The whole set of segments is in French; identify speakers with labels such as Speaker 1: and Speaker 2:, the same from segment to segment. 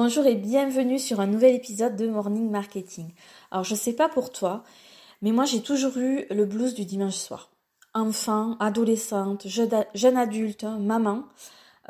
Speaker 1: Bonjour et bienvenue sur un nouvel épisode de Morning Marketing. Alors je sais pas pour toi, mais moi j'ai toujours eu le blues du dimanche soir. Enfant, adolescente, jeune adulte, maman,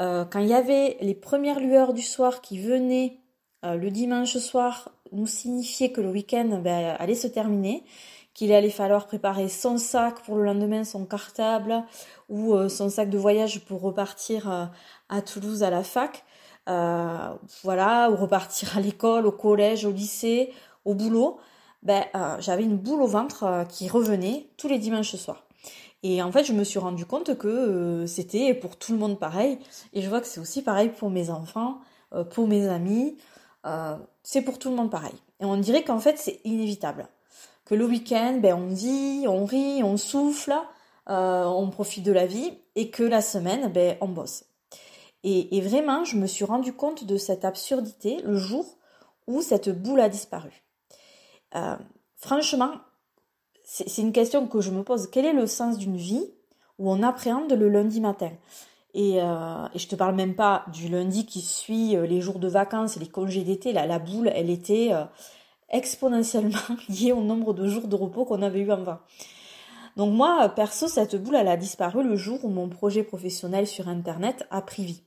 Speaker 1: euh, quand il y avait les premières lueurs du soir qui venaient euh, le dimanche soir nous signifier que le week-end ben, allait se terminer, qu'il allait falloir préparer son sac pour le lendemain, son cartable ou euh, son sac de voyage pour repartir à Toulouse à la fac. Euh, voilà, ou repartir à l'école, au collège, au lycée, au boulot, ben, euh, j'avais une boule au ventre euh, qui revenait tous les dimanches soirs. Et en fait, je me suis rendu compte que c'était pour tout le monde pareil. Et je vois que c'est aussi pareil pour mes enfants, pour mes amis. c'est pour tout le monde pareil. Et on dirait qu'en fait, c'est inévitable. Que le week-end, ben, on vit, on rit, on souffle, on profite de la vie. Et que la semaine, ben, on bosse. Et, vraiment, je me suis rendu compte de cette absurdité le jour où cette boule a disparu. Euh, franchement, c'est une question que je me pose. Quel est le sens d'une vie où on appréhende le lundi matin? Et, euh, et, je te parle même pas du lundi qui suit euh, les jours de vacances les congés d'été. La, la boule, elle était exponentiellement liée au nombre de jours de repos qu'on avait eu avant. Donc moi, perso, cette boule, elle a disparu le jour où mon projet professionnel sur Internet a pris vie.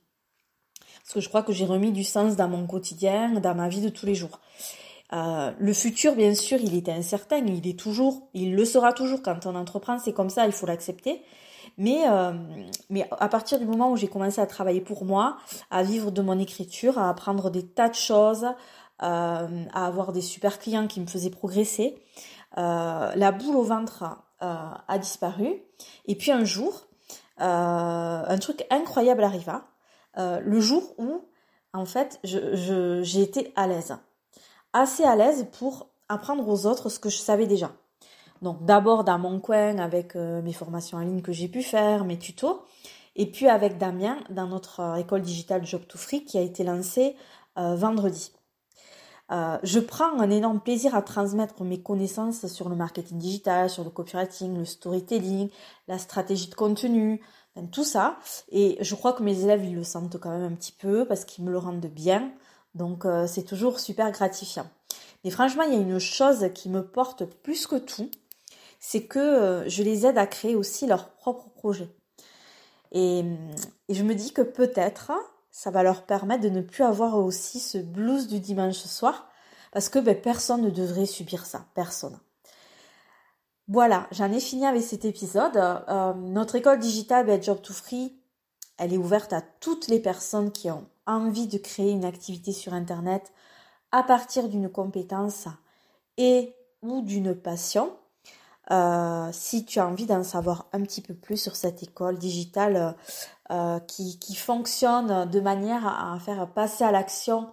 Speaker 1: Parce que je crois que j'ai remis du sens dans mon quotidien, dans ma vie de tous les jours. Euh, le futur, bien sûr, il est incertain, il est toujours, il le sera toujours quand on entreprend, c'est comme ça, il faut l'accepter. Mais, euh, mais à partir du moment où j'ai commencé à travailler pour moi, à vivre de mon écriture, à apprendre des tas de choses, euh, à avoir des super clients qui me faisaient progresser, la boule au ventre a disparu. Et puis un jour, un truc incroyable arriva. Euh, le jour où, en fait, j'ai été à l'aise. Assez à l'aise pour apprendre aux autres ce que je savais déjà. Donc d'abord dans mon coin avec euh, mes formations en ligne que j'ai pu faire, mes tutos, et puis avec Damien dans notre euh, école digitale Job to Free qui a été lancée vendredi. je prends un énorme plaisir à transmettre mes connaissances sur le marketing digital, sur le copywriting, le storytelling, la stratégie de contenu, tout ça. Et je crois que mes élèves, ils le sentent quand même un petit peu parce qu'ils me le rendent bien. Donc euh, c'est toujours super gratifiant. Mais franchement, il y a une chose qui me porte plus que tout, c'est que euh, je les aide à créer aussi leur propre projet. Et, je me dis que peut-être ça va leur permettre de ne plus avoir aussi ce blues du dimanche soir, parce que ben, personne ne devrait subir ça, personne. Voilà, j'en ai fini avec cet épisode. Euh, notre école digitale Job to Free, elle est ouverte à toutes les personnes qui ont envie de créer une activité sur Internet à partir d'une compétence et ou d'une passion. Euh, si tu as envie d'en savoir un petit peu plus sur cette école digitale euh, qui, fonctionne de manière à faire passer à l'action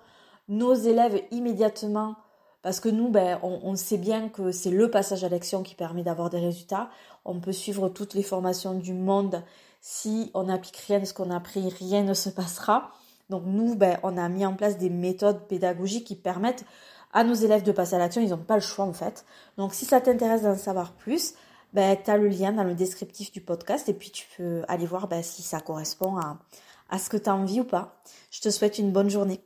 Speaker 1: nos élèves immédiatement parce que nous, ben, on, sait bien que c'est le passage à l'action qui permet d'avoir des résultats. On peut suivre toutes les formations du monde. Si on n'applique rien de ce qu'on a appris, rien ne se passera. Donc nous, ben, on a mis en place des méthodes pédagogiques qui permettent à nos élèves de passer à l'action. Ils n'ont pas le choix en fait. Donc si ça t'intéresse d'en savoir plus, ben, tu as le lien dans le descriptif du podcast et puis tu peux aller voir ben, si ça correspond à, à ce que tu as envie ou pas. Je te souhaite une bonne journée.